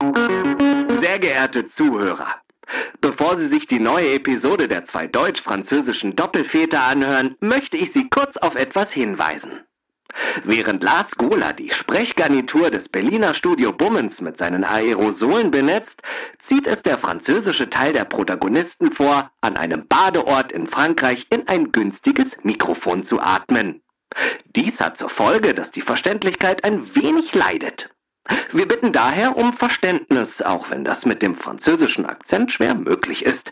Sehr geehrte Zuhörer, bevor Sie sich die neue Episode der zwei deutsch-französischen Doppelväter anhören, möchte ich Sie kurz auf etwas hinweisen. Während Lars Gola die Sprechgarnitur des Berliner Studio Bummens mit seinen Aerosolen benetzt, zieht es der französische Teil der Protagonisten vor, an einem Badeort in Frankreich in ein günstiges Mikrofon zu atmen. Dies hat zur Folge, dass die Verständlichkeit ein wenig leidet. Wir bitten daher um Verständnis, auch wenn das mit dem französischen Akzent schwer möglich ist.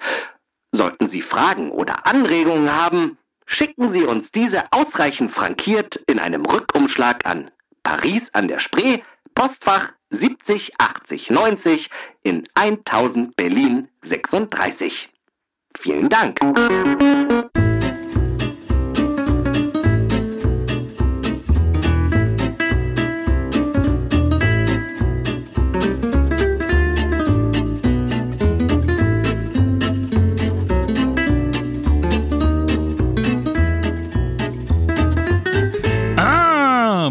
Sollten Sie Fragen oder Anregungen haben, schicken Sie uns diese ausreichend frankiert in einem Rückumschlag an Paris an der Spree, Postfach 70 80 90 in 1000 Berlin 36. Vielen Dank.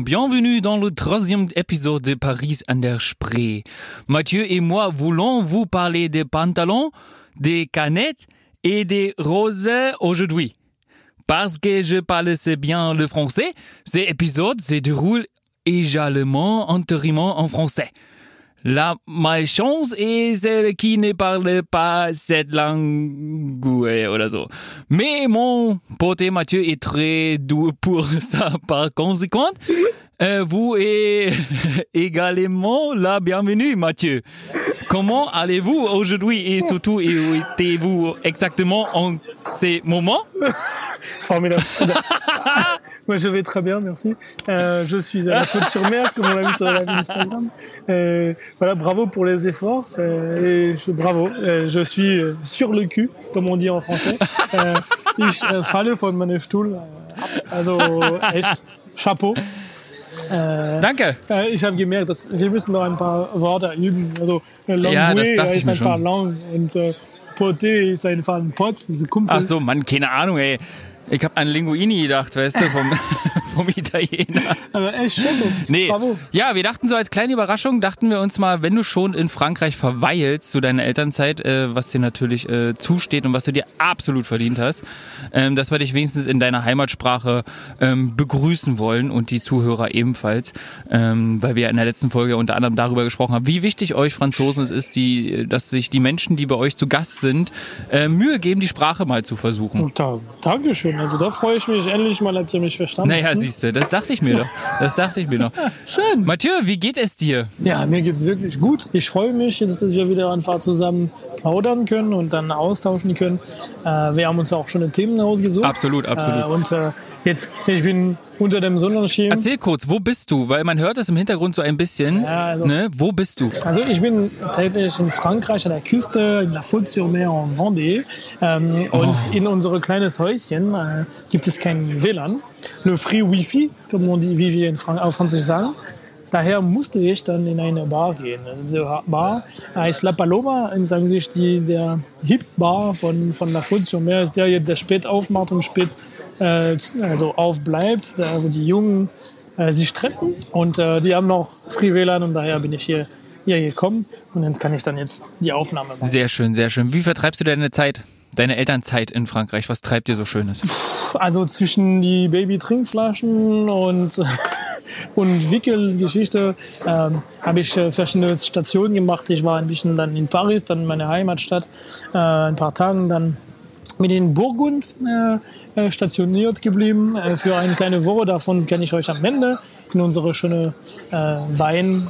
Bienvenue dans le troisième épisode de Paris an der Spree. Mathieu et moi voulons vous parler des pantalons, des canettes et des roses aujourd'hui. Parce que je parle assez bien le français, cet épisode se déroule également entièrement en français. La malchance est celle qui ne parle pas cette langue oder so. Mais mon pote Mathieu est très doux pour ça. Par conséquent, euh, vous êtes également la bienvenue, Mathieu. Comment allez-vous aujourd'hui et surtout, où étiez-vous exactement en ces moments Formidable. Moi, je vais très bien, merci. Euh, je suis à la faute sur mer, comme on l'a vu sur la Instagram. Euh, voilà, bravo pour les efforts. Euh, et je, bravo. Euh, je suis euh, sur le cul, comme on dit en français. Euh, ich äh, falle von meinem Stuhl. Also echt, Chapeau. Äh, Danke. Äh, ich habe gemerkt, dass wir müssen noch ein paar Worte üben. Also long ja, way das ist einfach long und äh, Poté ist einfach ein Pot, diese Kumpel. Ach so, Mann, keine Ahnung, ey. Ich habe an Linguini gedacht, weißt du, vom, vom Italiener. Aber echt schön. Nee. Bravo. Ja, wir dachten so als kleine Überraschung, dachten wir uns mal, wenn du schon in Frankreich verweilst zu deiner Elternzeit, äh, was dir natürlich äh, zusteht und was du dir absolut verdient hast, ähm, dass wir dich wenigstens in deiner Heimatsprache ähm, begrüßen wollen und die Zuhörer ebenfalls, ähm, weil wir ja in der letzten Folge unter anderem darüber gesprochen haben, wie wichtig euch Franzosen es ist, die, dass sich die Menschen, die bei euch zu Gast sind, äh, Mühe geben, die Sprache mal zu versuchen. Da, Dankeschön. Also da freue ich mich endlich mal, habt ihr mich verstanden. Naja, siehst du, das dachte ich mir doch. Das dachte ich mir doch. Schön. Mathieu, wie geht es dir? Ja, mir geht's wirklich gut. Ich freue mich jetzt, dass wir wieder einfach zusammen plaudern können und dann austauschen können. Äh, wir haben uns auch schon Themen ausgesucht. Absolut, absolut. Äh, und äh, jetzt, ich bin unter dem Sonnenschirm. Erzähl kurz, wo bist du? Weil man hört es im Hintergrund so ein bisschen. Ja, also- ne? Wo bist du? Also ich bin tatsächlich in Frankreich an der Küste, in La Faute-sur-Mer en Vendée. Ähm, und in unser kleines Häuschen äh, gibt es kein WLAN. Le Free Wi-Fi, wie wir in Frank auf Französisch sagen. Daher musste ich dann in eine Bar gehen. Diese Bar heißt La Paloma, ist eigentlich die, der Hip-Bar von, von La Faute-sur-Mer, ist der, der spät aufmacht und spät äh, also aufbleibt, da wo die Jungen äh, sich treffen. Und äh, die haben noch Free WLAN und daher bin ich hier, hier gekommen und dann kann ich dann jetzt die Aufnahme machen. Sehr schön, sehr schön. Wie vertreibst du deine Zeit? Deine Elternzeit in Frankreich, was treibt dir so Schönes? Also zwischen die Baby-Trinkflaschen und, und Wickelgeschichte ähm, habe ich äh, verschiedene Stationen gemacht. Ich war ein bisschen dann in Paris, dann meine Heimatstadt, äh, ein paar Tagen dann mit in Burgund äh, äh, stationiert geblieben äh, für eine kleine Woche. Davon kann ich euch am Ende in unsere schöne äh, Wein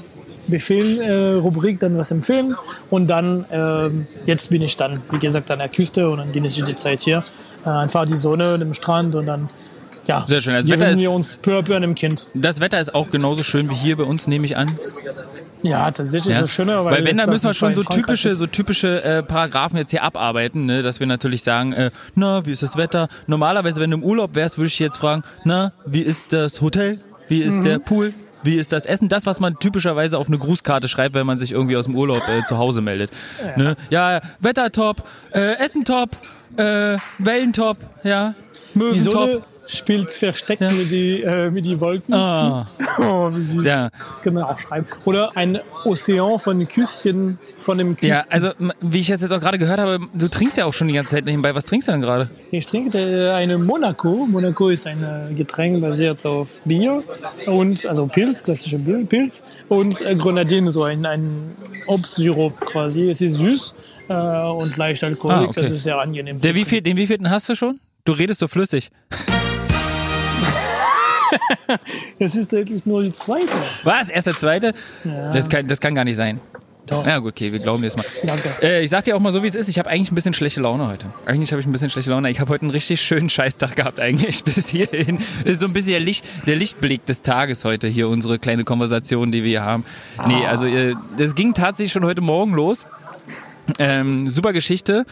Befehl-Rubrik dann was empfehlen. Und dann, ähm, jetzt bin ich dann, wie gesagt, an der Küste und dann genieße ich die Zeit hier. Äh, einfach die Sonne, dem Strand und dann, ja, Sehr schön. Das wir Wetter, ist, uns an dem Kind. das Wetter ist auch genauso schön wie hier bei uns, nehme ich an. Ja, tatsächlich Ja? ist es schöner, weil, Weil wenn, dann müssen wir schon so typische, so typische äh, Paragraphen jetzt hier abarbeiten, ne? dass wir natürlich sagen, äh, na, wie ist das Wetter? Normalerweise, wenn du im Urlaub wärst, würde ich jetzt fragen, na, wie ist das Hotel? Wie ist Mhm. der Pool? Wie ist das Essen? Das, was man typischerweise auf eine Grußkarte schreibt, wenn man sich irgendwie aus dem Urlaub äh, zu Hause meldet. Ja, ne? ja Wetter top, äh, Essen top, äh, Wellen top, ja, Möwen top. Spielt versteckt mit, die, äh, mit die Wolken. Ah. Oh, wie süß. Ja. Das kann man auch schreiben. Oder ein Ozean von Küsschen von dem Küsschen. Ja, also wie ich das jetzt auch gerade gehört habe, du trinkst ja auch schon die ganze Zeit nebenbei. Was trinkst du denn gerade? Ich trinke äh, eine Monaco. Monaco ist ein äh, Getränk basiert auf Bier und also Pilz, klassische Bier, Pilz und äh, Grenadine, so ein, ein Obstsirup quasi. Es ist süß äh, und leicht alkoholig. Ah, okay. Das ist sehr angenehm. Der wie viel, den wievielten hast du schon? Du redest so flüssig. Das ist eigentlich nur die zweite. Was? Erst der zweite? Das, kann, das kann gar nicht sein. Doch. Ja gut, okay, wir glauben dir jetzt mal. Danke. Äh, ich sag dir auch mal so, wie es ist. Ich habe eigentlich ein bisschen schlechte Laune heute. Eigentlich habe ich ein bisschen schlechte Laune. Ich habe heute einen richtig schönen Scheißtag gehabt eigentlich bis hierhin. Das ist so ein bisschen der, Licht, der Lichtblick des Tages heute hier, unsere kleine Konversation, die wir hier haben. Nee, also äh, das ging tatsächlich schon heute Morgen los. Ähm, super Geschichte.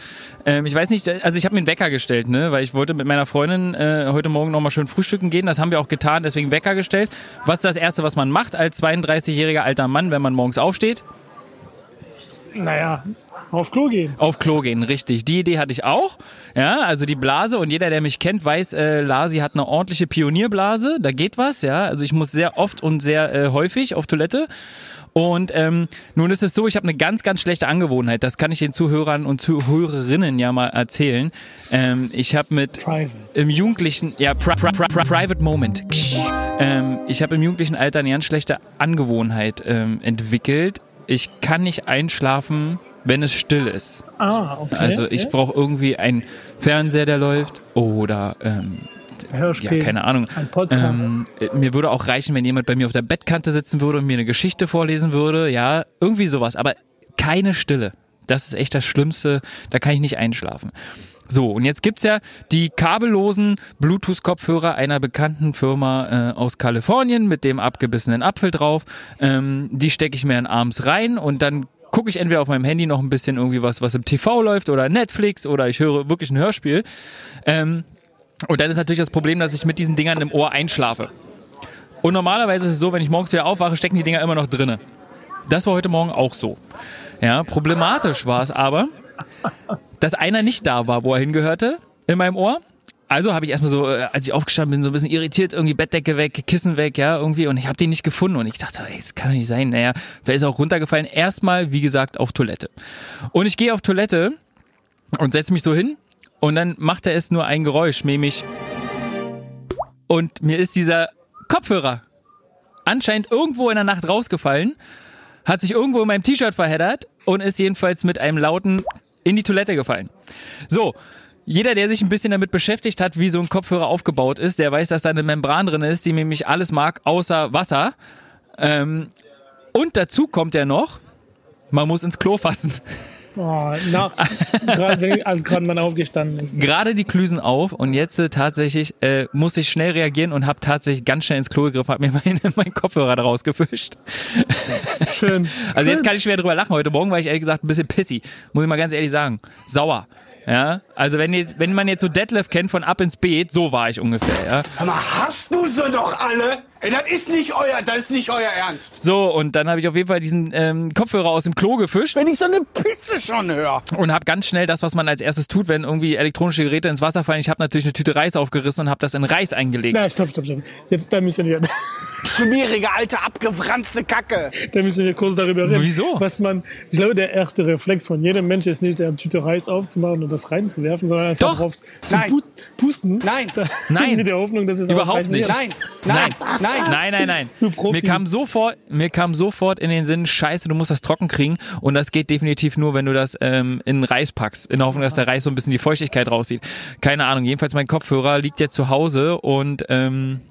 Ähm, ich weiß nicht, also ich habe mir einen Wecker gestellt, ne, weil ich wollte mit meiner Freundin äh, heute Morgen noch mal schön frühstücken gehen. Das haben wir auch getan, deswegen Wecker gestellt. Was ist das Erste, was man macht als 32-jähriger alter Mann, wenn man morgens aufsteht? Naja, auf Klo gehen. Auf Klo gehen, richtig. Die Idee hatte ich auch. Ja, also die Blase und jeder, der mich kennt, weiß, äh, Lasi hat eine ordentliche Pionierblase. Da geht was, ja. Also ich muss sehr oft und sehr äh, häufig auf Toilette. Und ähm, nun ist es so, ich habe eine ganz, ganz schlechte Angewohnheit. Das kann ich den Zuhörern und Zuhörerinnen ja mal erzählen. Ähm, ich habe mit Private. im jugendlichen, ja, pri pri pri pri Private Moment. Ähm, ich habe im jugendlichen Alter eine ganz schlechte Angewohnheit ähm, entwickelt. Ich kann nicht einschlafen, wenn es still ist. Ah, okay. Also ich okay. brauche irgendwie einen Fernseher, der läuft oder ähm, ja, Hörspiel. keine Ahnung. Ähm, äh, mir würde auch reichen, wenn jemand bei mir auf der Bettkante sitzen würde und mir eine Geschichte vorlesen würde. Ja, irgendwie sowas. Aber keine Stille. Das ist echt das Schlimmste. Da kann ich nicht einschlafen. So, und jetzt gibt's ja die kabellosen Bluetooth-Kopfhörer einer bekannten Firma äh, aus Kalifornien mit dem abgebissenen Apfel drauf. Ähm, die stecke ich mir dann abends rein und dann gucke ich entweder auf meinem Handy noch ein bisschen irgendwie was, was im TV läuft oder Netflix oder ich höre wirklich ein Hörspiel. Ähm, und dann ist natürlich das Problem, dass ich mit diesen Dingern im Ohr einschlafe. Und normalerweise ist es so, wenn ich morgens wieder aufwache, stecken die Dinger immer noch drinne. Das war heute Morgen auch so. Ja, problematisch war es aber, dass einer nicht da war, wo er hingehörte, in meinem Ohr. Also habe ich erstmal so, äh, als ich aufgestanden bin, so ein bisschen irritiert, irgendwie Bettdecke weg, Kissen weg, ja, irgendwie. Und ich habe den nicht gefunden. Und ich dachte, ey, das kann doch nicht sein. Naja, wer ist auch runtergefallen? Erstmal, wie gesagt, auf Toilette. Und ich gehe auf Toilette und setze mich so hin. Und dann macht er es nur ein Geräusch, nämlich. Und mir ist dieser Kopfhörer anscheinend irgendwo in der Nacht rausgefallen, hat sich irgendwo in meinem T-Shirt verheddert und ist jedenfalls mit einem lauten in die Toilette gefallen. So, jeder, der sich ein bisschen damit beschäftigt hat, wie so ein Kopfhörer aufgebaut ist, der weiß, dass da eine Membran drin ist, die nämlich alles mag, außer Wasser. Ähm, und dazu kommt ja noch, man muss ins Klo fassen. Oh, nach, grad, wenn- als gerade man aufgestanden ist. Gerade die Klüsen auf und jetzt äh, tatsächlich äh, muss ich schnell reagieren und habe tatsächlich ganz schnell ins Klo gegriffen, habe mir meinen mein Kopfhörer daraus gefischt. Schön. Also jetzt kann ich schwer drüber lachen. Heute Morgen war ich ehrlich gesagt ein bisschen pissy. Muss ich mal ganz ehrlich sagen. Sauer. Ja, also wenn, jetzt, wenn man jetzt so Detlef kennt von Ab ins Beet, so war ich ungefähr, ja. Mal, hast du sie doch alle? Ey, das ist nicht euer, das ist nicht euer Ernst. So, und dann habe ich auf jeden Fall diesen ähm, Kopfhörer aus dem Klo gefischt Wenn ich so eine Pizza schon höre. und habe ganz schnell das, was man als erstes tut, wenn irgendwie elektronische Geräte ins Wasser fallen. Ich habe natürlich eine Tüte Reis aufgerissen und habe das in Reis eingelegt. Na, stopp, stopp, stopp. Jetzt, da müssen wir, Schmierige, alte, abgewranzte Kacke. da müssen wir kurz darüber reden. Wieso? Was man, ich glaube, der erste Reflex von jedem Mensch ist nicht, eine Tüte Reis aufzumachen und das reinzuwerfen, sondern einfach Doch. drauf zu Nein. pu pusten. Nein. Nein. Mit der Hoffnung, dass es Überhaupt nicht. ist. Nein, nein, nein. Nein, nein, nein. Du Profi. Mir kam sofort, mir kam sofort in den Sinn, scheiße, du musst das trocken kriegen. Und das geht definitiv nur, wenn du das ähm, in Reis packst. In der Hoffnung, dass der Reis so ein bisschen die Feuchtigkeit rauszieht. Keine Ahnung. Jedenfalls mein Kopfhörer liegt jetzt zu Hause und ähm,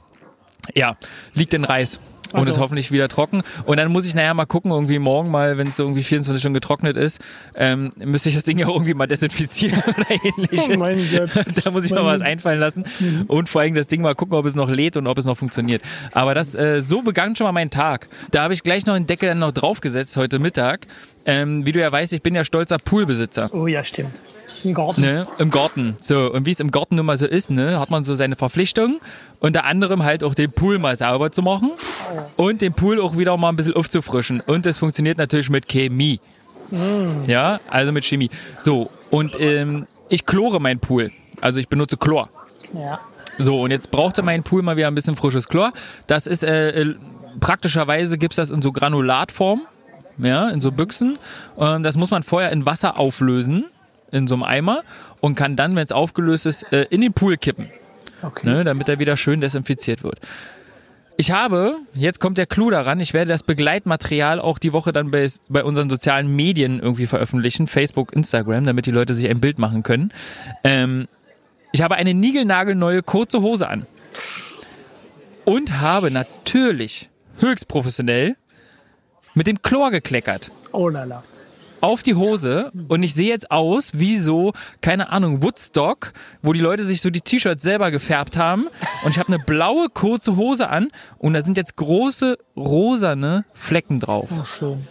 ja, liegt in Reis. Und ist hoffentlich wieder trocken. Und dann muss ich nachher mal gucken, irgendwie morgen mal, wenn es so irgendwie 24 Stunden getrocknet ist, ähm, müsste ich das Ding ja irgendwie mal desinfizieren oder ähnliches. Oh mein Gott. da muss ich Mein mal was einfallen lassen und vor allem das Ding mal gucken, ob es noch lädt und ob es noch funktioniert. Aber das äh, so begann schon mal mein Tag. Da habe ich gleich noch einen Deckel dann noch draufgesetzt heute Mittag. Ähm, wie du ja weißt, ich bin ja stolzer Poolbesitzer. Oh ja, stimmt. Im Garten. Ne, Im Garten. So, und wie es im Garten nun mal so ist, ne, hat man so seine Verpflichtung. Unter anderem halt auch den Pool mal sauber zu machen und den Pool auch wieder mal ein bisschen aufzufrischen. Und das funktioniert natürlich mit Chemie. Ja, also mit Chemie. So, und ähm, ich chlore meinen Pool. Also ich benutze Chlor. Ja. So, und jetzt brauchte mein Pool mal wieder ein bisschen frisches Chlor. Das ist, äh, äh, praktischerweise gibt's das in so Granulatform, ja, in so Büchsen. Und das muss man vorher in Wasser auflösen, in so einem Eimer, und kann dann, wenn es aufgelöst ist, äh, in den Pool kippen, Okay. ne, damit er wieder schön desinfiziert wird. Ich habe, jetzt kommt der Clou daran, ich werde das Begleitmaterial auch die Woche dann bei, bei unseren sozialen Medien irgendwie veröffentlichen, Facebook, Instagram, damit die Leute sich ein Bild machen können. Ähm, ich habe eine niegelnagelneue kurze Hose an. Und habe natürlich höchst professionell mit dem Chlor gekleckert Oh la la. Auf die Hose und ich sehe jetzt aus wie so, keine Ahnung, Woodstock, wo die Leute sich so die T-Shirts selber gefärbt haben und ich habe eine blaue kurze Hose an und da sind jetzt große rosane Flecken drauf. Oh, schön.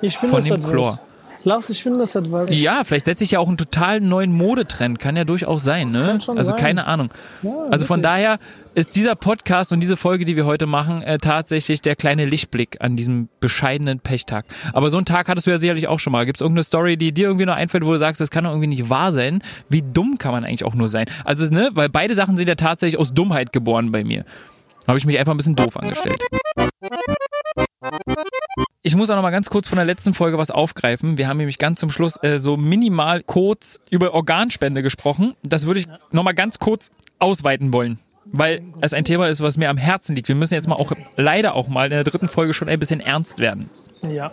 Ich finde Von das dem Chlor. was. Lars, ich finde das hat was. Ja, vielleicht setze ich ja auch einen total neuen Modetrend, kann ja durchaus sein, ne? Also sein. keine Ahnung. Ja, also von daher ist dieser Podcast und diese Folge, die wir heute machen, äh, tatsächlich der kleine Lichtblick an diesem bescheidenen Pechtag. Aber so einen Tag hattest du ja sicherlich auch schon mal. Gibt es irgendeine Story, die dir irgendwie noch einfällt, wo du sagst, das kann doch irgendwie nicht wahr sein? Wie dumm kann man eigentlich auch nur sein? Also, ne, weil beide Sachen sind ja tatsächlich aus Dummheit geboren bei mir. Habe ich mich einfach ein bisschen doof angestellt. Ich muss auch noch mal ganz kurz von der letzten Folge was aufgreifen. Wir haben nämlich ganz zum Schluss äh, so minimal kurz über Organspende gesprochen. Das würde ich noch mal ganz kurz ausweiten wollen, weil es ein Thema ist, was mir am Herzen liegt. Wir müssen jetzt mal auch leider auch mal in der dritten Folge schon ein bisschen ernst werden. Ja,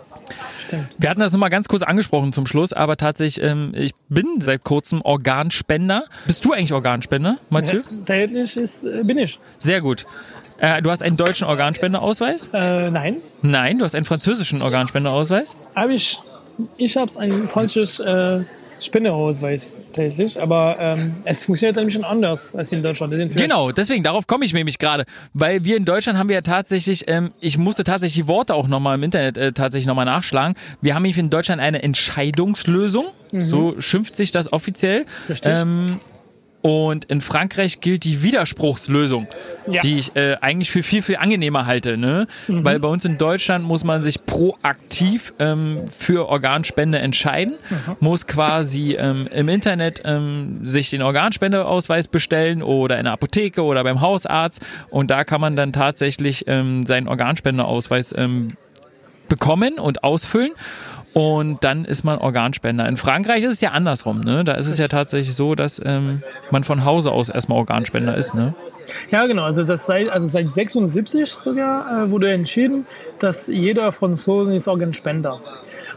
stimmt. Wir hatten das noch mal ganz kurz angesprochen zum Schluss, aber tatsächlich, ähm, ich bin seit kurzem Organspender. Bist du eigentlich Organspender, Mathieu? Tatsächlich ist, äh, bin ich. Sehr gut. Äh, du hast einen deutschen Organspendeausweis? Äh, nein, Nein, du hast einen französischen Organspendeausweis. aber ich, ich habe ein falsches äh, Spendeausweis tatsächlich, aber ähm, es funktioniert ein bisschen anders als in Deutschland. Genau, deswegen, darauf komme ich nämlich gerade. Weil wir in Deutschland haben wir ja tatsächlich, ähm, ich musste tatsächlich die Worte auch nochmal im Internet äh, tatsächlich nochmal nachschlagen. Wir haben nämlich in Deutschland eine Entscheidungslösung. So schimpft sich das offiziell. Richtig. Ähm, und in Frankreich gilt die Widerspruchslösung, Ja. die ich äh, eigentlich für viel, viel angenehmer halte. Ne? Weil bei uns in Deutschland muss man sich proaktiv ähm, für Organspende entscheiden, muss quasi ähm, im Internet ähm, sich den Organspendeausweis bestellen oder in der Apotheke oder beim Hausarzt. Und da kann man dann tatsächlich ähm, seinen Organspendeausweis ähm, bekommen und ausfüllen. Und dann ist man Organspender. In Frankreich ist es ja andersrum. Ne? Da ist es ja tatsächlich so, dass ähm, man von Hause aus erstmal Organspender ist. Ne? Ja, genau. Also, das seit, also seit 76 sogar äh, wurde entschieden, dass jeder Franzose ist Organspender.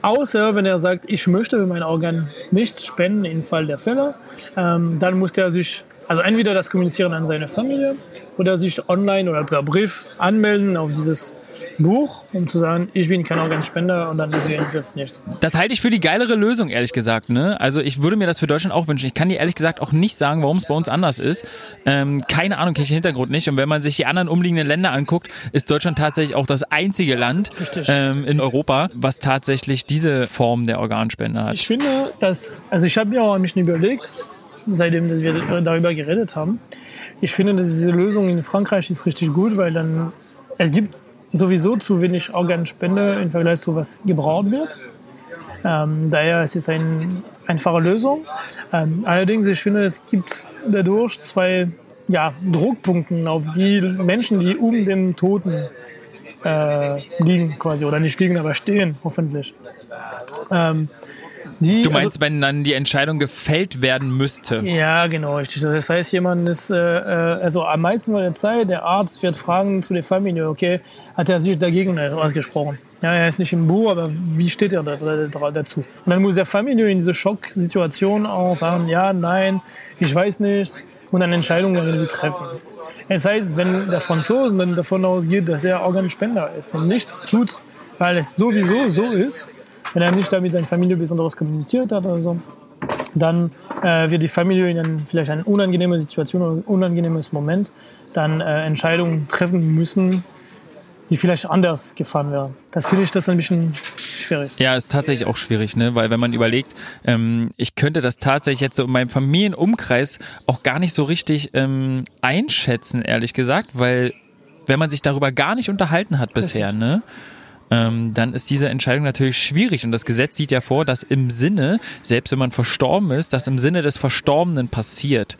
Außer wenn er sagt, ich möchte mein Organ nicht spenden im Fall der Fälle, ähm, dann muss er sich, also entweder das kommunizieren an seine Familie oder sich online oder per Brief anmelden auf dieses Buch, um zu sagen, ich bin kein Organspender und dann deswegen das nicht. Das halte ich für die geilere Lösung, ehrlich gesagt. Ne? Also ich würde mir das für Deutschland auch wünschen. Ich kann dir ehrlich gesagt auch nicht sagen, warum es bei uns anders ist. Ähm, keine Ahnung, kenne ich den Hintergrund nicht. Und wenn man sich die anderen umliegenden Länder anguckt, ist Deutschland tatsächlich auch das einzige Land ähm, in Europa, was tatsächlich diese Form der Organspende hat. Ich finde, dass, also ich habe mir auch ein bisschen überlegt, seitdem dass wir darüber geredet haben. Ich finde, dass diese Lösung in Frankreich ist richtig gut, weil dann es gibt sowieso zu wenig Organspende im Vergleich zu was gebraucht wird. Ähm, daher ist es eine einfache Lösung. Ähm, allerdings, ich finde, es gibt dadurch zwei ja, Druckpunkte auf die Menschen, die um den Toten äh, liegen quasi oder nicht liegen, aber stehen hoffentlich. Ähm, die, Du meinst, wenn dann die Entscheidung gefällt werden müsste? also, ja, genau, richtig. Das heißt, jemand ist, äh, äh, also am meisten von der Zeit, der Arzt wird fragen zu der Familie, okay, hat er sich dagegen ausgesprochen? Ja, er ist nicht im Buch, aber wie steht er da, da, dazu? Und dann muss der Familie in diese Schocksituation auch sagen, ja, nein, ich weiß nicht, und eine Entscheidung irgendwie treffen. Das heißt, wenn der Franzose dann davon ausgeht, dass er Organspender ist und nichts tut, weil es sowieso so ist, wenn er nicht damit seine Familie besonders kommuniziert hat oder so, dann äh, wird die Familie in ein, vielleicht eine unangenehme Situation oder ein unangenehmes Moment dann äh, Entscheidungen treffen müssen, die vielleicht anders gefahren wären. Das finde ich das ein bisschen schwierig. Ja, ist tatsächlich auch schwierig, ne? Weil wenn man überlegt, ähm, ich könnte das tatsächlich jetzt so in meinem Familienumkreis auch gar nicht so richtig ähm, einschätzen, ehrlich gesagt, weil wenn man sich darüber gar nicht unterhalten hat bisher, ne? Ähm, dann ist diese Entscheidung natürlich schwierig. Und das Gesetz sieht ja vor, dass im Sinne, selbst wenn man verstorben ist, dass im Sinne des Verstorbenen passiert.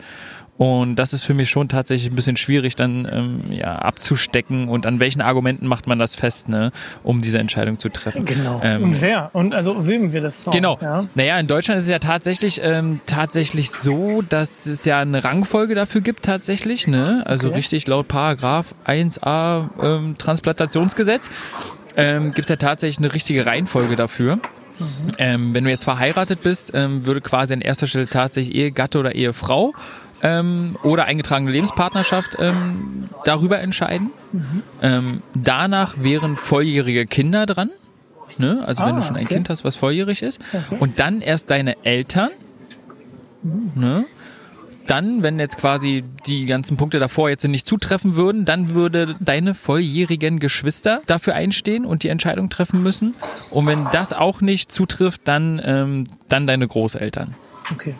Und das ist für mich schon tatsächlich ein bisschen schwierig, dann ähm, ja, abzustecken und an welchen Argumenten macht man das fest, ne, um diese Entscheidung zu treffen. Genau. Ähm, und wer? Und also wem wir das sagen, Genau. Ja? Naja, in Deutschland ist es ja tatsächlich ähm, tatsächlich so, dass es ja eine Rangfolge dafür gibt tatsächlich, ne? Also Okay. richtig laut Paragraph 1a ähm, Transplantationsgesetz ähm, gibt es ja tatsächlich eine richtige Reihenfolge dafür. Ähm, wenn du jetzt verheiratet bist, ähm, würde quasi an erster Stelle tatsächlich Ehegatte oder Ehefrau ähm, oder eingetragene Lebenspartnerschaft ähm, darüber entscheiden. Ähm, danach wären volljährige Kinder dran. Ne? Also wenn Ah, du schon ein okay. Kind hast, was volljährig ist. Und dann erst deine Eltern. Ne? Dann, wenn jetzt quasi die ganzen Punkte davor jetzt nicht zutreffen würden, dann würde deine volljährigen Geschwister dafür einstehen und die Entscheidung treffen müssen. Und wenn das auch nicht zutrifft, dann, ähm, dann deine Großeltern. Okay.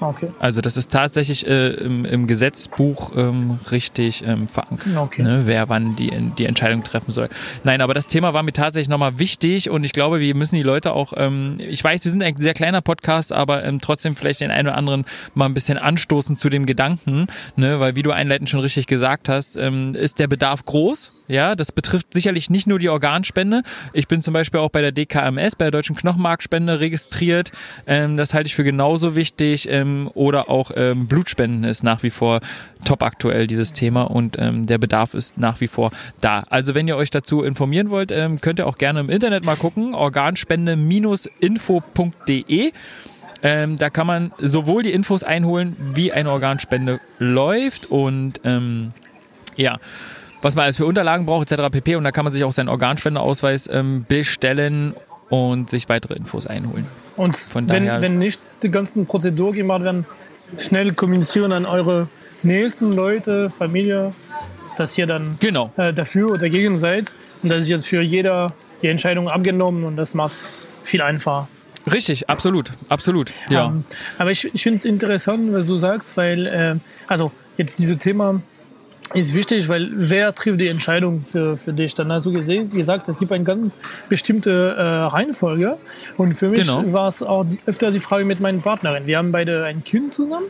Okay. Also das ist tatsächlich äh, im, im Gesetzbuch ähm, richtig ähm, verankert, Okay. ne, wer wann die, die Entscheidung treffen soll. Nein, aber das Thema war mir tatsächlich nochmal wichtig und ich glaube, wir müssen die Leute auch, ähm, ich weiß, wir sind ein sehr kleiner Podcast, aber ähm, trotzdem vielleicht den einen oder anderen mal ein bisschen anstoßen zu dem Gedanken, ne, weil wie du einleitend schon richtig gesagt hast, ähm, ist der Bedarf groß. Ja, das betrifft sicherlich nicht nur die Organspende. Ich bin zum Beispiel auch bei der DKMS, bei der Deutschen Knochenmarkspende registriert. Ähm, das halte ich für genauso wichtig. Ähm, oder auch ähm, Blutspenden ist nach wie vor top aktuell, dieses Thema. Und ähm, der Bedarf ist nach wie vor da. Also wenn ihr euch dazu informieren wollt, ähm, könnt ihr auch gerne im Internet mal gucken. Organspende-info.de. Ähm, da kann man sowohl die Infos einholen, wie eine Organspende läuft und ähm, ja, was man alles für Unterlagen braucht, etc. pp. Und da kann man sich auch seinen Organspendeausweis ähm, bestellen und sich weitere Infos einholen. Und Von wenn, daher- wenn nicht die ganzen Prozedur gemacht werden, schnell kommunizieren an eure nächsten Leute, Familie, dass ihr dann Genau. äh, dafür oder dagegen seid. Und das ist jetzt für jeder die Entscheidung abgenommen und das macht es viel einfacher. Richtig, absolut, absolut. Ja. Ähm, aber ich, ich finde es interessant, was du sagst, weil, äh, also jetzt dieses Thema ist wichtig, weil wer trifft die Entscheidung für, für dich? Dann hast du gesehen, gesagt, es gibt eine ganz bestimmte äh, Reihenfolge. Und für mich Genau. war es auch öfter die Frage mit meinen Partnerin. Wir haben beide ein Kind zusammen.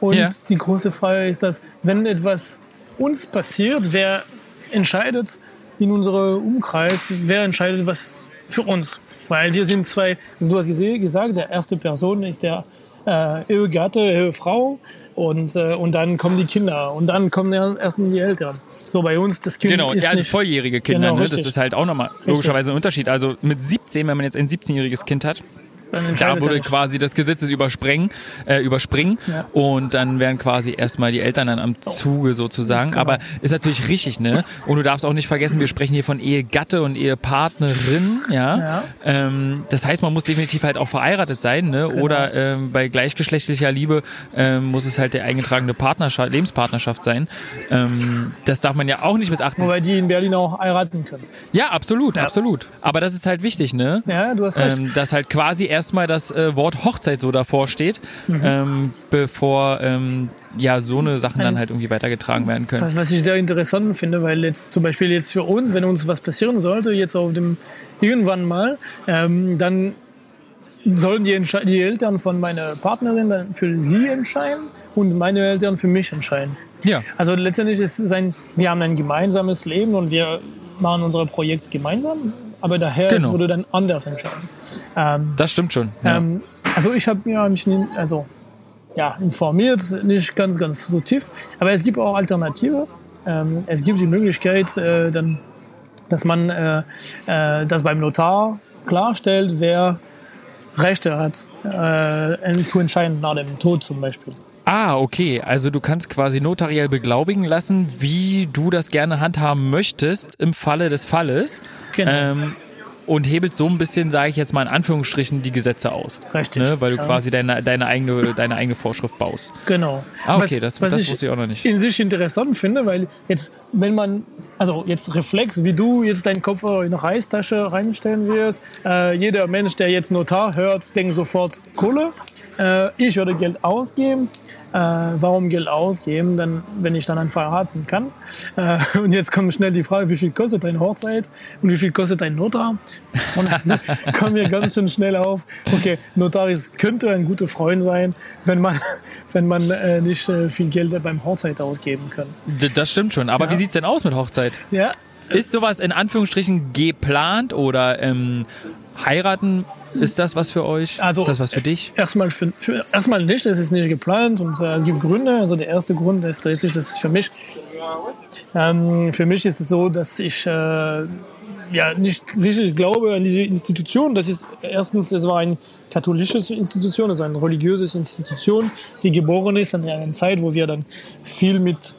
Und Ja. die große Frage ist, dass wenn etwas uns passiert, wer entscheidet in unserem Umkreis, wer entscheidet was für uns? Weil wir sind zwei, also du hast gesagt, der erste Person ist der äh, Ehegatte, Ehefrau und, äh, und dann kommen die Kinder und dann kommen ja erst die Eltern. So bei uns, das Kind Genau, ist ja, also nicht, volljährige Kinder, Genau, ne? das ist halt auch nochmal logischerweise ein Unterschied. Also mit 17, wenn man jetzt ein 17-jähriges Kind hat, da würde nicht. quasi das Gesetzes überspringen, äh, überspringen Ja. und dann wären quasi erstmal die Eltern dann am Zuge sozusagen. Genau. Aber ist natürlich richtig, ne? Und du darfst auch nicht vergessen, wir sprechen hier von Ehegatte und Ehepartnerin, ja. Ja. Ähm, das heißt, man muss definitiv halt auch verheiratet sein, ne? Genau. Oder ähm, bei gleichgeschlechtlicher Liebe ähm, muss es halt der eingetragene Partnerschaft, Lebenspartnerschaft sein. Ähm, das darf man ja auch nicht missachten. Wobei die in Berlin auch heiraten können. Ja, absolut, absolut. Aber das ist halt wichtig, ne? Ja, du hast recht. Ähm, dass halt quasi erstmal das äh, Wort Hochzeit so davor steht, Mhm. ähm, bevor ähm, ja so eine Sachen dann halt irgendwie weitergetragen werden können. Was, was ich sehr interessant finde, weil jetzt zum Beispiel jetzt für uns, wenn uns was passieren sollte, jetzt auf dem irgendwann mal, ähm, dann sollen die, die Eltern von meiner Partnerin dann für sie entscheiden und meine Eltern für mich entscheiden. Ja, Also letztendlich ist es ein, wir haben ein gemeinsames Leben und wir machen unser Projekt gemeinsam, aber daher Genau. wurde dann anders entscheiden. Ähm, das stimmt schon. Ja. ähm, also ich habe mir mich also, ja, informiert, nicht ganz, ganz so tief, aber es gibt auch Alternative. Ähm, es gibt die Möglichkeit, äh, dann, dass man äh, äh, das beim Notar klarstellt, wer Rechte hat, äh, zu entscheiden nach dem Tod zum Beispiel. Ah, okay. Also du kannst quasi notariell beglaubigen lassen, wie du das gerne handhaben möchtest im Falle des Falles. Genau. Ähm, und hebelt so ein bisschen, sage ich jetzt mal in Anführungsstrichen, die Gesetze aus. Richtig. Ne? Weil du Ja. quasi deine, deine, eigene, deine eigene Vorschrift baust. Genau. Ah, okay, das- das wusste ich auch noch nicht. in sich interessant finde, weil jetzt, wenn man, also jetzt Reflex, wie du jetzt deinen Kopf in eine Reißtasche reinstellen wirst, äh, jeder Mensch, der jetzt Notar hört, denkt sofort Kohle. Äh, ich würde Geld ausgeben. Äh, warum Geld ausgeben, dann, wenn ich dann verheiraten kann. Äh, und jetzt kommt schnell die Frage, wie viel kostet eine Hochzeit und wie viel kostet ein Notar? Und dann kommen wir ganz schön schnell auf, okay, Notar ist, könnte ein guter Freund sein, wenn man, wenn man äh, nicht äh, viel Geld beim Hochzeit ausgeben kann. Das stimmt schon. Aber Ja. wie sieht's denn aus mit Hochzeit? Ja, Ist sowas in Anführungsstrichen geplant oder ähm, heiraten? Ist das was für euch? Also, ist das was für dich? Erstmal, für, für, erstmal nicht, es ist nicht geplant und äh, es gibt Gründe. Also der erste Grund ist tatsächlich, das ist für mich, ähm, für mich ist es so, dass ich äh, ja nicht richtig glaube an diese Institution. Das ist erstens, es war eine katholische Institution, also eine religiöse Institution, die geboren ist an einer Zeit, wo wir dann viel mit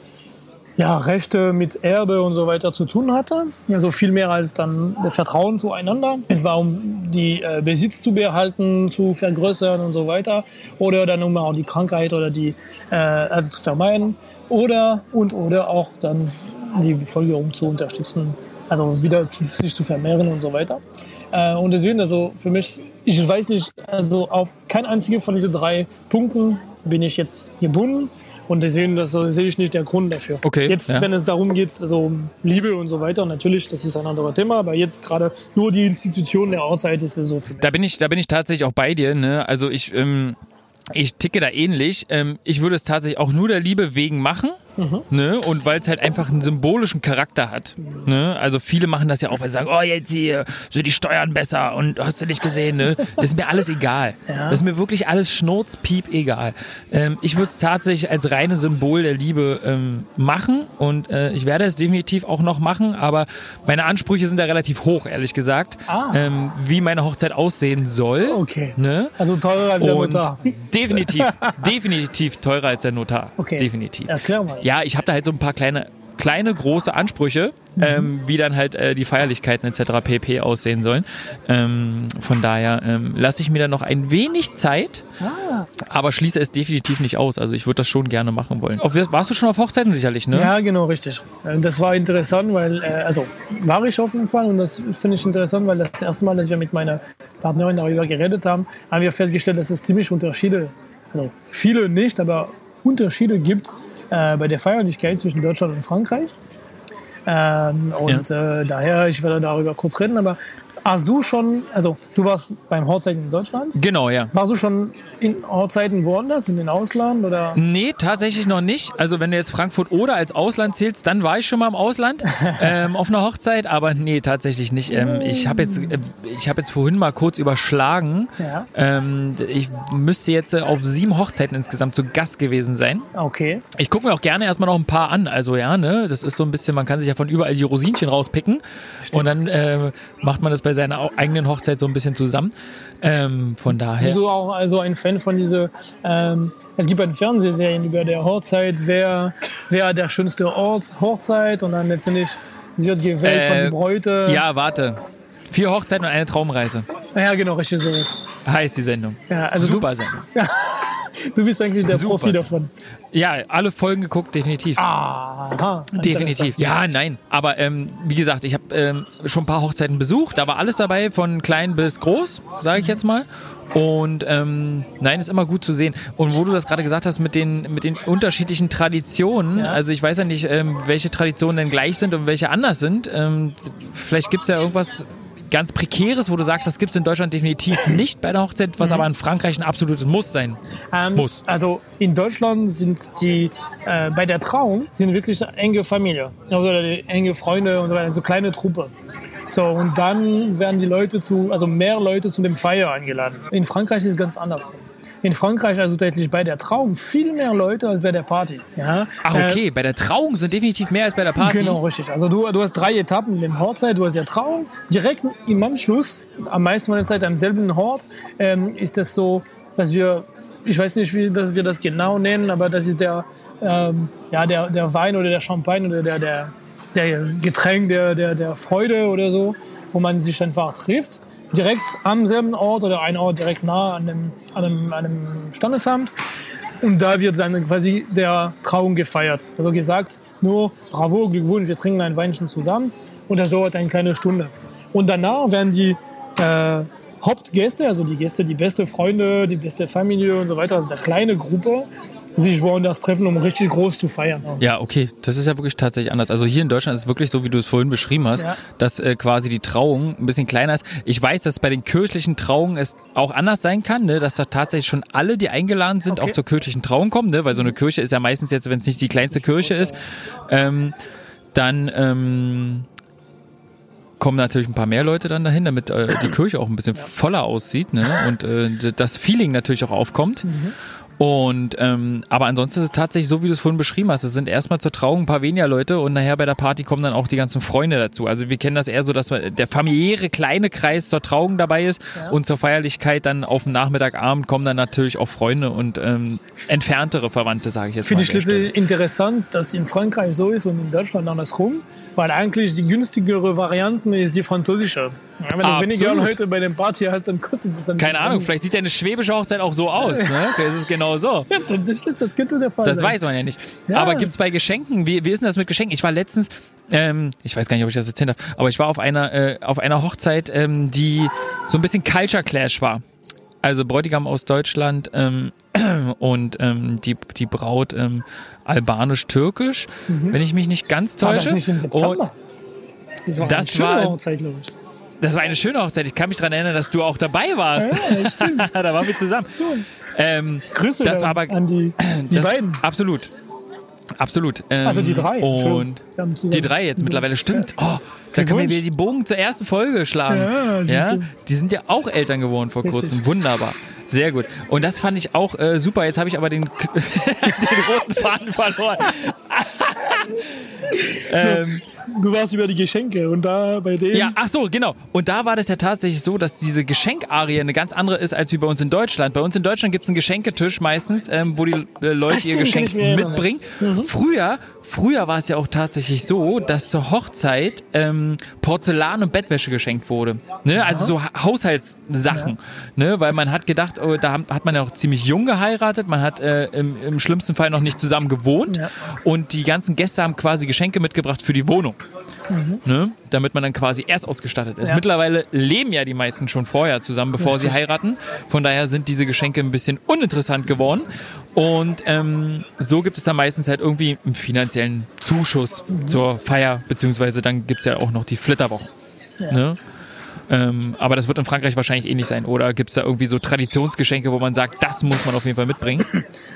ja, Rechte mit Erbe und so weiter zu tun hatte. Also viel mehr als dann das Vertrauen zueinander. Es war um die äh, Besitz zu behalten, zu vergrößern und so weiter. Oder dann um auch die Krankheit oder die, äh, also zu vermeiden. Oder, und oder auch dann die Bevölkerung zu unterstützen. Also wieder sich zu vermehren und so weiter. Äh, und deswegen, also für mich, ich weiß nicht, also auf kein einziger von diesen drei Punkten bin ich jetzt gebunden. Und deswegen das so, sehe ich nicht der Grund dafür. Okay, Jetzt, ja. wenn es darum geht, also um Liebe und so weiter, natürlich, das ist ein anderes Thema, aber jetzt gerade nur die Institution der Ortszeit ist so mich. Da bin ich, da bin ich tatsächlich auch bei dir. Ne? Also ich, ähm, ich ticke da ähnlich. Ähm, ich würde es tatsächlich auch nur der Liebe wegen machen. Ne? Und weil es halt einfach einen symbolischen Charakter hat. Ne? Also viele machen das ja auch, weil sie sagen, oh, jetzt hier sind die Steuern besser und hast du nicht gesehen, ne? Das ist mir alles egal. Ja. Das ist mir wirklich alles schnurzpiep egal. Ähm, ich würde es tatsächlich als reines Symbol der Liebe ähm, machen und äh, ich werde es definitiv auch noch machen, aber meine Ansprüche sind da relativ hoch, ehrlich gesagt, Ah. ähm, wie meine Hochzeit aussehen soll. Okay. Ne? Also teurer als der Notar. definitiv, definitiv teurer als der Notar. Okay. Definitiv. Erklär mal. Ja, ich habe da halt so ein paar kleine, kleine große Ansprüche, Mhm. ähm, wie dann halt äh, die Feierlichkeiten etc. pp. aussehen sollen. Ähm, von daher ähm, lasse ich mir da noch ein wenig Zeit, Ah. aber schließe es definitiv nicht aus. Also ich würde das schon gerne machen wollen. Auf, warst du schon auf Hochzeiten sicherlich, ne? Ja, genau, richtig. Äh, Das war interessant, weil, äh, also war ich auf jeden Fall und das finde ich interessant, weil das erste Mal, dass wir mit meiner Partnerin darüber geredet haben, haben wir festgestellt, dass es ziemlich Unterschiede, also viele nicht, aber Unterschiede gibt äh, bei der Feierlichkeit zwischen Deutschland und Frankreich. Ähm, und äh, daher, ich werde darüber kurz reden, aber hast du schon, also du warst beim Hochzeiten in Deutschland? Genau, ja. Warst du schon in Hochzeiten woanders, in den Ausland oder? Nee, tatsächlich noch nicht. Also wenn du jetzt Frankfurt oder als Ausland zählst, dann war ich schon mal im Ausland ähm, auf einer Hochzeit, aber nee, tatsächlich nicht. Ähm, ich habe jetzt, äh, ich habe jetzt vorhin mal kurz überschlagen. Ja. Ähm, ich müsste jetzt äh, auf sieben Hochzeiten insgesamt zu Gast gewesen sein. Okay. Ich gucke mir auch gerne erstmal noch ein paar an. Also ja, ne, das ist so ein bisschen, man kann sich ja von überall die Rosinchen rauspicken und dann äh, macht man das bei seiner au- eigenen Hochzeit so ein bisschen zusammen. Ähm, von daher. Du auch also ein Fan von diese, ähm, es gibt eine Fernsehserien über der Hochzeit, wer, wer der schönste Ort, Hochzeit und dann letztendlich sie wird gewählt von Äh, den Bräute. Ja, warte. Vier Hochzeiten und eine Traumreise. ja genau, richtig sowas. Heißt die Sendung. Ja, also Super Sendung. du, du bist eigentlich der Super. Profi davon. Ja, alle Folgen geguckt, definitiv. Aha. Definitiv. Ja, nein. Aber ähm, wie gesagt, ich habe ähm, schon ein paar Hochzeiten besucht. Da war alles dabei, von klein bis groß, sage ich jetzt mal. Und ähm, nein, ist immer gut zu sehen. Und wo du das gerade gesagt hast mit den, mit den unterschiedlichen Traditionen, Ja. also ich weiß ja nicht, ähm, welche Traditionen denn gleich sind und welche anders sind. Ähm, vielleicht gibt es ja irgendwas ganz Prekäres, wo du sagst, das gibt es in Deutschland definitiv nicht bei der Hochzeit, was aber in Frankreich ein absolutes Muss sein. Ähm, Muss. Also in Deutschland sind die äh, bei der Trauung sind wirklich enge Familie oder enge Freunde und so weiter, so kleine Truppe. So und dann werden die Leute zu, also mehr Leute zu dem Feier eingeladen. In Frankreich ist es ganz anders. In Frankreich also tatsächlich bei der Trauung viel mehr Leute als bei der Party. Ja? Ach Äh, okay, bei der Trauung sind definitiv mehr als bei der Party. Genau, richtig. Also du, du hast drei Etappen in dem Hochzeit. Du hast ja Trauung. Direkt im Anschluss, am meisten von der Zeit am selben Ort, ähm, ist das so, dass wir, ich weiß nicht, wie das, wir das genau nennen, aber das ist der, ähm, ja, der, der Wein oder der Champagne oder der, der, der Getränk der, der, der Freude oder so, wo man sich einfach trifft. Direkt am selben Ort oder ein Ort direkt nah an dem, an dem, an dem Standesamt. Und da wird dann quasi der Trauung gefeiert. Also gesagt, nur bravo, Glückwunsch, wir trinken ein Weinchen zusammen. Und das dauert eine kleine Stunde. Und danach werden die äh, Hauptgäste, also die Gäste, die beste Freunde, die beste Familie und so weiter, also der kleine Gruppe, sich woanders treffen, um richtig groß zu feiern. Ja, okay, das ist ja wirklich tatsächlich anders. Also hier in Deutschland ist es wirklich so, wie du es vorhin beschrieben hast, Ja. dass äh, quasi die Trauung ein bisschen kleiner ist. Ich weiß, dass bei den kirchlichen Trauungen es auch anders sein kann, ne? dass da tatsächlich schon alle, die eingeladen sind, Okay. auch zur kirchlichen Trauung kommen, ne? weil so eine Kirche ist ja meistens jetzt, wenn es nicht die kleinste Kirche ist, ähm, dann ähm, kommen natürlich ein paar mehr Leute dann dahin, damit äh, die Kirche auch ein bisschen voller aussieht ne? und äh, das Feeling natürlich auch aufkommt. Und ähm, aber ansonsten ist es tatsächlich so, wie du es vorhin beschrieben hast. Es sind erstmal zur Trauung ein paar weniger Leute und nachher bei der Party kommen dann auch die ganzen Freunde dazu. Also wir kennen das eher so, dass der familiäre kleine Kreis zur Trauung dabei ist und zur Feierlichkeit dann auf dem Nachmittagabend kommen dann natürlich auch Freunde und ähm, entferntere Verwandte, sage ich jetzt Finde ich letztlich interessant, dass in Frankreich so ist und in Deutschland andersrum, weil eigentlich die günstigere Variante ist die französische. Ja, wenn du weniger Leute bei dem Party hast, dann kostet es dann Keine Ahnung, vielleicht sieht deine schwäbische Hochzeit auch so aus. Ne? Vielleicht ist es genau so. Tatsächlich, das könnte der Fall Das sein. weiß man ja nicht. Ja. Aber gibt's bei Geschenken, wie, wie ist denn das mit Geschenken? Ich war letztens, ähm, ich weiß gar nicht, ob ich das erzählen darf, aber ich war auf einer, äh, auf einer Hochzeit, ähm, die so ein bisschen Culture Clash war. Also Bräutigam aus Deutschland ähm, und ähm, die, die Braut ähm, albanisch-türkisch, wenn ich mich nicht ganz War täusche. das nicht im Und September? Das war Das war- Hochzeit, glaube ich. Das war eine schöne Hochzeit. Ich kann mich daran erinnern, dass du auch dabei warst. da waren wir zusammen. Ähm, Grüße Das war aber- an die, die das, beiden. Absolut. Absolut. Ähm, Also die drei. Und die drei jetzt mittlerweile, stimmt. Oh, da können wir wieder die Bogen zur ersten Folge schlagen. Ja, ja, die sind ja auch Eltern geworden vor Richtig. kurzem. Wunderbar. Sehr gut. Und das fand ich auch äh, super. Jetzt habe ich aber den, den roten Faden verloren. ähm, Du warst über die Geschenke und da bei denen. ja, ach so, genau. Und da war das ja tatsächlich so, dass diese Geschenkarie eine ganz andere ist als wie bei uns in Deutschland. Bei uns in Deutschland gibt es einen Geschenketisch meistens, ähm, wo die äh, Leute Ach, ihr Geschenk mitbringen. Mhm. Früher, früher war es ja auch tatsächlich so, dass zur Hochzeit ähm, Porzellan und Bettwäsche geschenkt wurde. Ne? Also so Ha- Haushaltssachen. Ne? Weil man hat gedacht, oh, da hat man ja auch ziemlich jung geheiratet, man hat äh, im, im schlimmsten Fall noch nicht zusammen gewohnt Ja. und die ganzen Gäste haben quasi Geschenke mitgebracht für die Wohnung ne? damit man dann quasi erst ausgestattet ist. Ja. Mittlerweile leben ja die meisten schon vorher zusammen, bevor sie heiraten. Von daher sind diese Geschenke ein bisschen uninteressant geworden. Und ähm, so gibt es dann meistens halt irgendwie einen finanziellen Zuschuss zur Feier, beziehungsweise dann gibt es ja auch noch die Flitterwochen. Ne? Ähm, aber das wird in Frankreich wahrscheinlich ähnlich sein. Oder gibt es da irgendwie so Traditionsgeschenke, wo man sagt, das muss man auf jeden Fall mitbringen?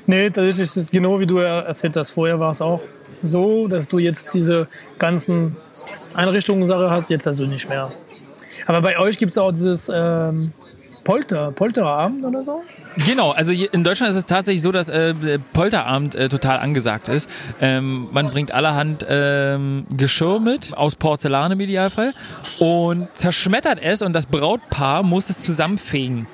Nee, tatsächlich ist es genau wie du erzählt hast. Vorher war es auch so, dass du jetzt diese ganzen Einrichtungen-Sache hast, jetzt also nicht mehr. Aber bei euch gibt es auch dieses ähm, Polter, Polterabend oder so? Genau, also in Deutschland ist es tatsächlich so, dass äh, Polterabend äh, total angesagt ist. Ähm, man bringt allerhand ähm, Geschirr mit, aus Porzellan im Idealfall, und zerschmettert es und das Brautpaar muss es zusammenfegen.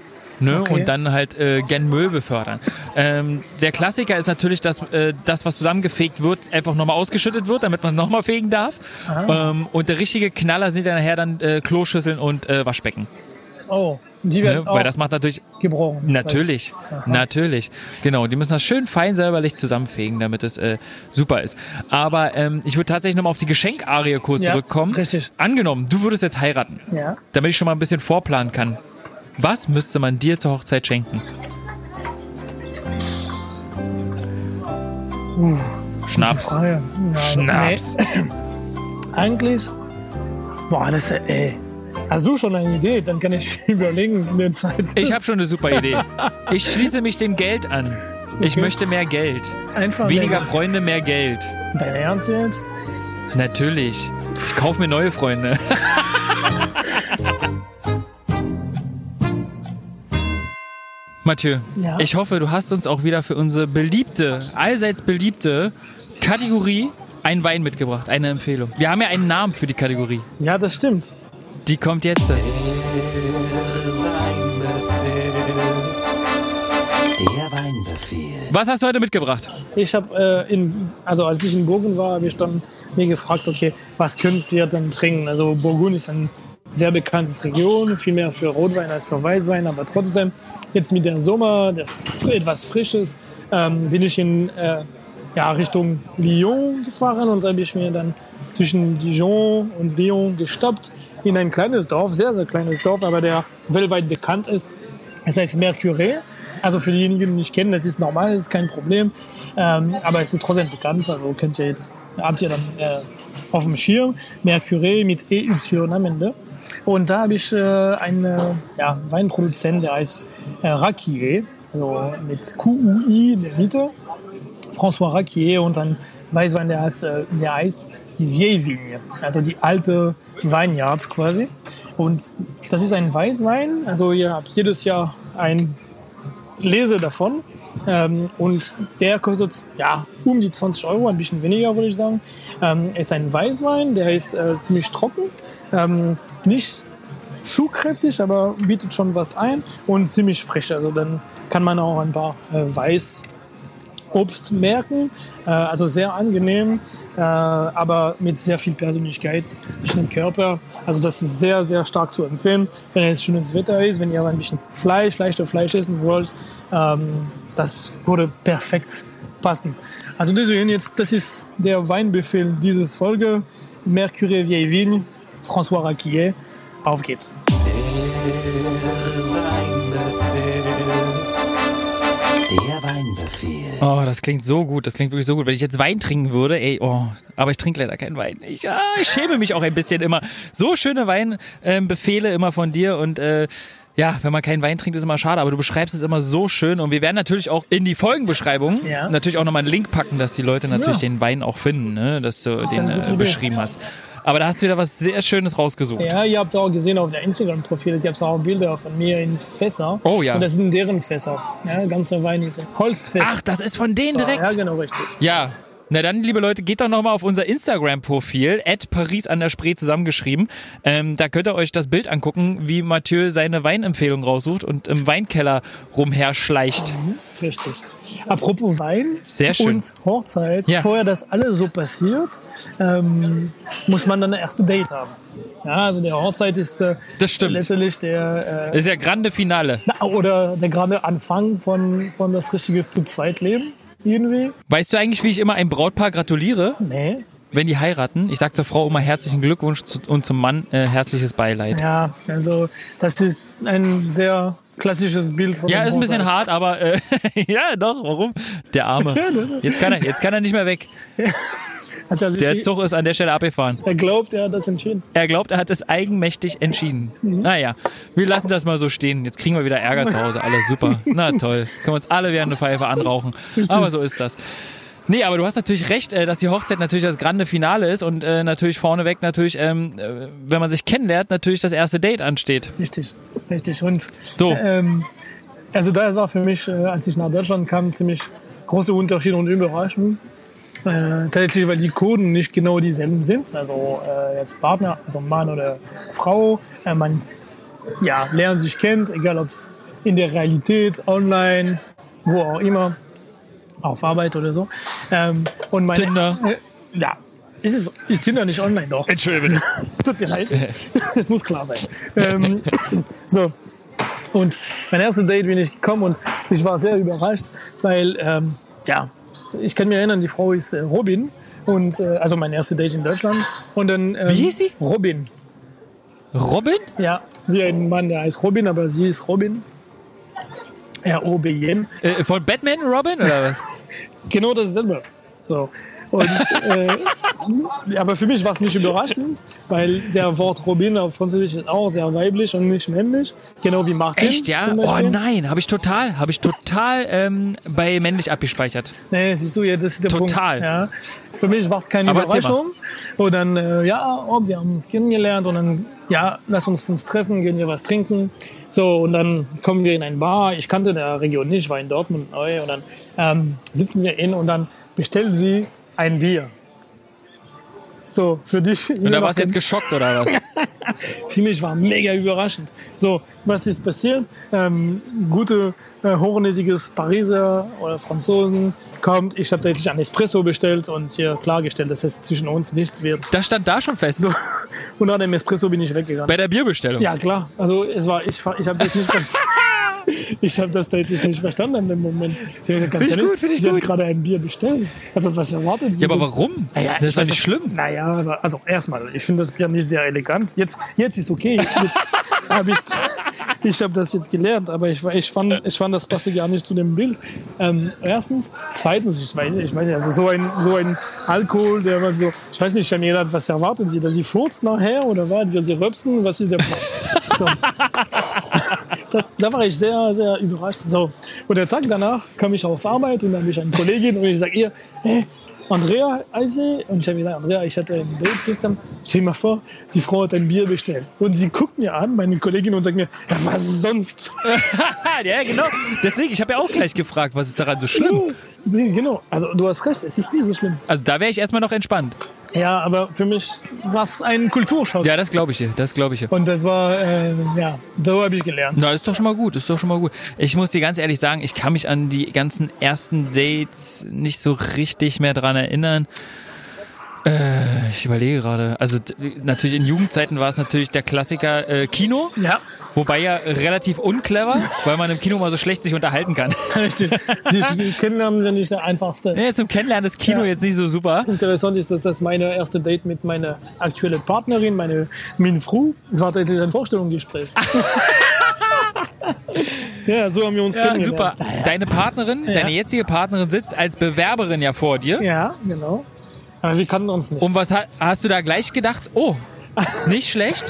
Ne? Okay. Und dann halt äh, gen Müll befördern. Ähm, der Klassiker ist natürlich, dass äh, das, was zusammengefegt wird, einfach nochmal ausgeschüttet wird, damit man es nochmal fegen darf. Ähm, und der richtige Knaller sind dann nachher dann äh, Kloschüsseln und äh, Waschbecken. Oh, die werden Ne? Weil das macht natürlich gebrochen. Natürlich, natürlich. Genau, die müssen das schön fein säuberlich zusammenfegen, damit es äh, super ist. Aber ähm, ich würde tatsächlich nochmal auf die Geschenkarie kurz Ja, zurückkommen. richtig. Angenommen, du würdest jetzt heiraten, Ja. damit ich schon mal ein bisschen vorplanen kann. Was müsste man dir zur Hochzeit schenken? Schnaps. Frage. Ja, Schnaps. Nee. Eigentlich, boah, das ist, ey. Hast du schon eine Idee? Dann kann ich überlegen der Zeit. Ich habe schon eine super Idee. Ich schließe mich dem Geld an. Ich Okay. möchte mehr Geld. Einfach Weniger länger. Freunde, mehr Geld. Dein Ernst jetzt? Natürlich. Ich kaufe mir neue Freunde. Mathieu, Ja? ich hoffe, du hast uns auch wieder für unsere beliebte, allseits beliebte Kategorie einen Wein mitgebracht, eine Empfehlung. Wir haben ja einen Namen für die Kategorie. Ja, das stimmt. Die kommt jetzt. Der Weinbefehl. Was hast du heute mitgebracht? Ich habe äh, in, also als ich in Burgund war, habe ich dann mir gefragt, okay, was könnt ihr denn trinken? Also Burgund ist eine sehr bekannte Region, viel mehr für Rotwein als für Weißwein, aber trotzdem jetzt mit der Sommer, der etwas Frisches, ähm, bin ich in äh, ja, Richtung Lyon gefahren und habe ich mir dann zwischen Dijon und Lyon gestoppt in ein kleines Dorf, sehr sehr kleines Dorf, aber der weltweit bekannt ist Es heißt Mercure. Also für diejenigen, die nicht kennen, das ist normal, das ist kein Problem. Ähm, aber es ist trotzdem bekannt. Also könnt ihr jetzt, habt ihr dann äh, auf dem Schirm Mercure mit EY am Ende. Und da habe ich äh, einen äh, ja, Weinproduzent, der heißt äh, Raquier, also mit QUI in der Mitte. François Raquier und ein Weißwein, der heißt, äh, der heißt die Vieille Vigne, also die alte Weinjard quasi. Und das ist ein Weißwein, also ihr habt jedes Jahr ein Lese davon. Ähm, und der kostet ja um die 20 Euro, ein bisschen weniger würde ich sagen. Ähm, ist ein Weißwein, der ist äh, ziemlich trocken, ähm, nicht zu kräftig, aber bietet schon was ein und ziemlich frisch. Also dann kann man auch ein paar äh, Weißobst merken. Äh, also sehr angenehm, äh, aber mit sehr viel Persönlichkeit, bisschen Körper. Also das ist sehr, sehr stark zu empfehlen, wenn es schönes Wetter ist, wenn ihr ein bisschen Fleisch, leichter Fleisch essen wollt. Ähm, das würde perfekt passen. Also deswegen jetzt, das ist der Weinbefehl dieses Folge. Mercure Vieille Vigne, François Raquier. Auf geht's. Der Weinbefehl. Oh, das klingt so gut, das klingt wirklich so gut. Wenn ich jetzt Wein trinken würde, ey, oh, aber ich trinke leider keinen Wein. Ich, ah, ich schäme mich auch ein bisschen immer. So schöne Weinbefehle immer von dir und äh, ja, wenn man keinen Wein trinkt, ist immer schade, aber du beschreibst es immer so schön und wir werden natürlich auch in die Folgenbeschreibung Ja. natürlich auch nochmal einen Link packen, dass die Leute natürlich Ja. den Wein auch finden, ne? dass du ist den äh, beschrieben hast. Aber da hast du wieder was sehr Schönes rausgesucht. Ja, ihr habt auch gesehen auf der Instagram-Profil, ihr habt auch Bilder von mir in Fässer. Oh ja. Und das sind deren Fässer. Ja, ganze Wein ist Holzfässer. Ach, das ist von denen direkt. Ja, genau, richtig. Ja. Na dann, liebe Leute, geht doch nochmal auf unser Instagram-Profil, at Paris an der Spree zusammengeschrieben. Ähm, da könnt ihr euch das Bild angucken, wie Mathieu seine Weinempfehlung raussucht und im Weinkeller rumherschleicht. Richtig. Apropos Wein Sehr schön. und Hochzeit, Ja. vorher das alles so passiert, ähm, muss man dann ein erste Date haben. Ja, also der Hochzeit ist äh, Das stimmt. letztendlich der äh, Das ist ja grande Finale. na, oder der gerade Anfang von, von das richtiges zu zweit Leben irgendwie. Weißt du eigentlich, wie ich immer einem Brautpaar gratuliere, Nee. wenn die heiraten? Ich sag zur Frau immer herzlichen Glückwunsch und zum Mann äh, herzliches Beileid. Ja, also das ist ein sehr klassisches Bild von Ja, ist ein bisschen hart, aber äh, ja, doch, warum? Der Arme. Jetzt kann er, jetzt kann er nicht mehr weg. Er, Der Zug ist an der Stelle abgefahren. er glaubt, er hat das entschieden. Er glaubt, er hat es eigenmächtig entschieden. Mhm. Naja, wir lassen das mal so stehen. Jetzt kriegen wir wieder Ärger zu Hause. Alle super. Na toll. Können wir uns alle während eine Pfeife anrauchen. Aber so ist das. Nee, aber du hast natürlich recht, äh, dass die Hochzeit natürlich das grande Finale ist und äh, natürlich vorneweg natürlich, ähm, äh, wenn man sich kennenlernt, natürlich das erste Date ansteht. Richtig, richtig. Und So. ähm, also das war für mich, als ich nach Deutschland kam, ziemlich große Unterschiede und Überraschung. Äh, tatsächlich, weil die Coden nicht genau dieselben sind. Also äh, jetzt Partner, also Mann oder Frau, äh, man ja, lernt sich kennt, egal ob es in der Realität, online, wo auch immer, auf Arbeit oder so. Ähm, und meine, Tinder. Äh, ja, ist es ist Tinder nicht online doch? Entschuldigung. Es tut mir leid. Es muss klar sein. Ähm, so. Und mein erstes Date bin ich gekommen und ich war sehr überrascht, weil, ähm, ja, ich kann mich erinnern, die Frau ist äh, Robin. Und, äh, also mein erstes Date in Deutschland. Und dann, ähm, Wie hieß sie? Robin. Robin? Ja, wie ein Mann, der heißt Robin, aber sie ist Robin. R-O-B-I-N. Äh, von Batman Robin oder was? Genau dasselbe. So. Und, äh, aber für mich war es nicht überraschend, weil der Wort Robin auf Französisch ist auch sehr weiblich und nicht männlich. Genau wie Martin. Echt, ja? Oh nein, habe ich total, habe ich total ähm, bei männlich abgespeichert. Nee, siehst du, ja, das ist der Total. Punkt. Ja. Für mich war es keine Aber. Überraschung. Und dann, äh, ja, oh, wir haben uns kennengelernt und dann, ja, lass uns uns treffen, gehen wir was trinken. So, und dann kommen wir in ein Bar. Ich kannte der Region nicht, war in Dortmund neu. Und dann ähm, sitzen wir in und dann bestellt sie ein Bier. So, für dich. Und da warst du jetzt geschockt oder was? Für mich war mega überraschend. So, was ist passiert? Ähm, gute, äh, hochnäsiges Pariser oder Franzosen kommt. Ich habe tatsächlich einen Espresso bestellt und hier klargestellt, dass es zwischen uns nichts wird. Das stand da schon fest. Und nach dem Espresso bin ich weggegangen. Bei der Bierbestellung. Ja, klar. Also es war, ich, ich habe das nicht verstanden. Ich habe das tatsächlich nicht verstanden in dem Moment. Ich hab gesagt, ganz ehrlich, gut, ich sie gut. hat gerade ein Bier bestellt. Also was erwartet sie? Ja, aber warum? Naja, das ist doch weiß nicht schlimm. Naja, also, also erstmal, ich finde das Bier nicht sehr elegant. Jetzt, jetzt ist okay. Jetzt habe ich, ich habe das jetzt gelernt, aber ich, ich, fand, ich fand, das passte gar nicht zu dem Bild. Ähm, erstens. Zweitens, ich meine, ich meine, also so ein, so ein Alkohol, der war so, ich weiß nicht, ich habe mir gedacht, was erwarten Sie, dass Sie furzt nachher oder was? Wir Sie röpsen, was ist der Plan? So. Das, da war ich sehr, sehr überrascht. So. Und der Tag danach kam ich auf Arbeit und dann habe ich eine Kollegin und ich sage ihr, hey, Andrea heißt sie. Und ich habe gesagt, Andrea, ich hatte ein Date gestern. Stell dir mal vor, die Frau hat ein Bier bestellt. Und sie guckt mir an, meine Kollegin, und sagt mir, ja, was sonst? ja, genau. Deswegen, ich habe ja auch gleich gefragt, was ist daran so schlimm? Nee, genau. Also du hast recht, es ist nicht so schlimm. Also da wäre ich erstmal noch entspannt. Ja, aber für mich war es ein Kulturschock. Ja, das glaube ich dir. Das glaube ich dir. Und das war, äh, ja, so habe ich gelernt. Na, ist doch schon mal gut, ist doch schon mal gut. Ich muss dir ganz ehrlich sagen, ich kann mich an die ganzen ersten Dates nicht so richtig mehr dran erinnern. Äh, ich überlege gerade. Also natürlich in Jugendzeiten war es natürlich der Klassiker äh, Kino. Ja, Wobei ja relativ unclever, weil man im Kino mal so schlecht sich unterhalten kann. Sich kennenlernen wäre nicht der einfachste. Ja, zum Kennenlernen ist Kino Ja. jetzt nicht so super. Interessant ist, dass das meine erste Date mit meiner aktuellen Partnerin, meine Min Fru, es war tatsächlich ein Vorstellungsgespräch. ja, so haben wir uns Ja, kennengelernt. super. Deine Partnerin, deine jetzige Partnerin sitzt als Bewerberin ja vor dir. Ja, genau. Aber wir kannten uns nicht. Und was ha- hast du da gleich gedacht? Oh, nicht schlecht,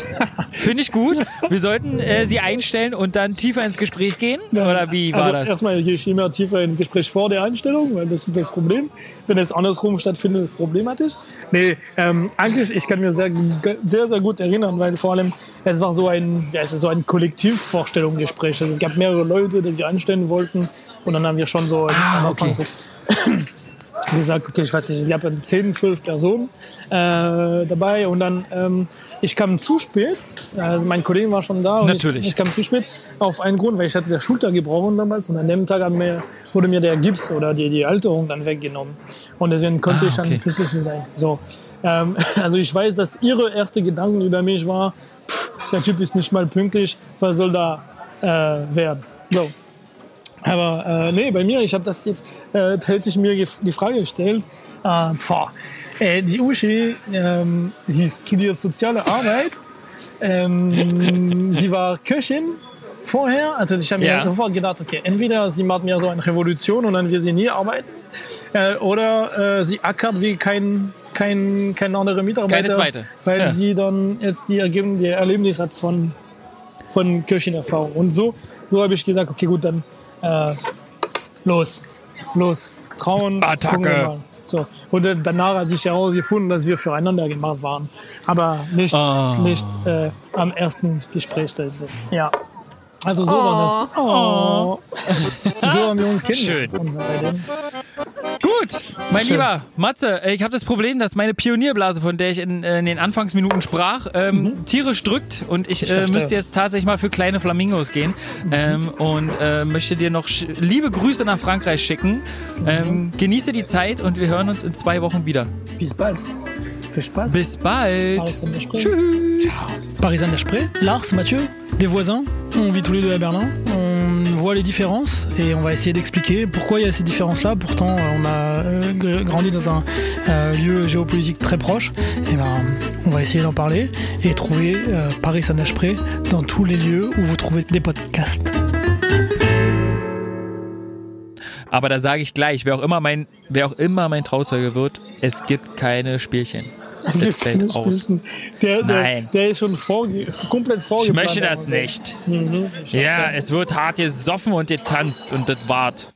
finde ich gut. Wir sollten äh, sie einstellen und dann tiefer ins Gespräch gehen? Oder wie war also das? erstmal gehe ich immer tiefer ins Gespräch vor der Einstellung, weil das ist das Problem. Wenn es andersrum stattfindet, ist es problematisch. Nee, ähm, eigentlich, ich kann mir sehr, sehr, sehr gut erinnern, weil vor allem, es war so ein, ja, es ist so ein Kollektivvorstellungsgespräch. Also es gab mehrere Leute, die sich einstellen wollten und dann haben wir schon so Anfang okay. so gesagt, okay, ich weiß nicht, gab ja 10, 12 Personen äh, dabei und dann, ähm, ich kam zu spät, also mein Kollege war schon da und Natürlich. Ich, ich kam zu spät auf einen Grund, weil ich hatte der Schulter gebrochen damals und an dem Tag mir, wurde mir der Gips oder die, die Halterung dann weggenommen und deswegen konnte Ah, ich dann okay. pünktlich nicht sein. So, ähm, also ich weiß, dass ihre erste Gedanken über mich war, pff, der Typ ist nicht mal pünktlich, was soll da äh, werden? So. Aber äh, nee, bei mir, ich habe das jetzt äh, tatsächlich mir die Frage gestellt. Äh, boah, äh, die Uschi, ähm, sie studiert soziale Arbeit. Ähm, sie war Köchin vorher. Also ich habe Ja. mir sofort gedacht, okay, entweder sie macht mir so eine Revolution und dann wird sie nie arbeiten. Äh, oder äh, sie ackert wie kein, kein, kein anderer Mitarbeiter. Keine zweite. Weil Ja. sie dann jetzt die, Ergebnis, die Erlebnis hat von, von Köchinerfahrung. Und so, so habe ich gesagt, okay, gut, dann äh, los, los, trauen, Attacke. So. Und dann- danach hat sich herausgefunden, dass wir füreinander gemacht waren. Aber nicht, Oh. nicht äh, am ersten Gespräch. Ja. Also so war das. Oh. so haben wir uns kennengelernt. Schön. Gut, mein Schön. Lieber Matze, äh, ich habe das Problem, dass meine Pionierblase, von der ich in, äh, in den Anfangsminuten sprach, ähm, tierisch drückt und ich, äh, Mhm. verstehe. Mhm. müsste jetzt tatsächlich mal für kleine Flamingos gehen ähm, und äh, möchte dir noch liebe Grüße nach Frankreich schicken. Mhm. Ähm, genieße die Zeit und wir hören uns in zwei Wochen wieder. Bis bald. Viel Spaß. Bis bald. Paris Saint-Desprez. Tschüss. Paris Saint-Desprez, Lars, Mathieu, des voisins. On vit tous les deux à Berlin. On voit les différences et on va essayer d'expliquer pourquoi il y a ces différences-là. Pourtant, euh, on a euh, gr- grandi dans un euh, lieu géopolitique très proche. Et ben, on va essayer d'en parler et trouver euh, Paris Saint-Desprez dans tous les lieux où vous trouvez des podcasts. Aber da sage ich gleich, wer auch immer mein, wer auch immer mein Trauzeuge wird, es gibt keine Spielchen. Es fällt aus. Der, der, Nein. der ist schon vorge komplett Ich vorgeplant. möchte das nicht. Mhm. Ja, es wird hart gesoffen und getanzt und das wart.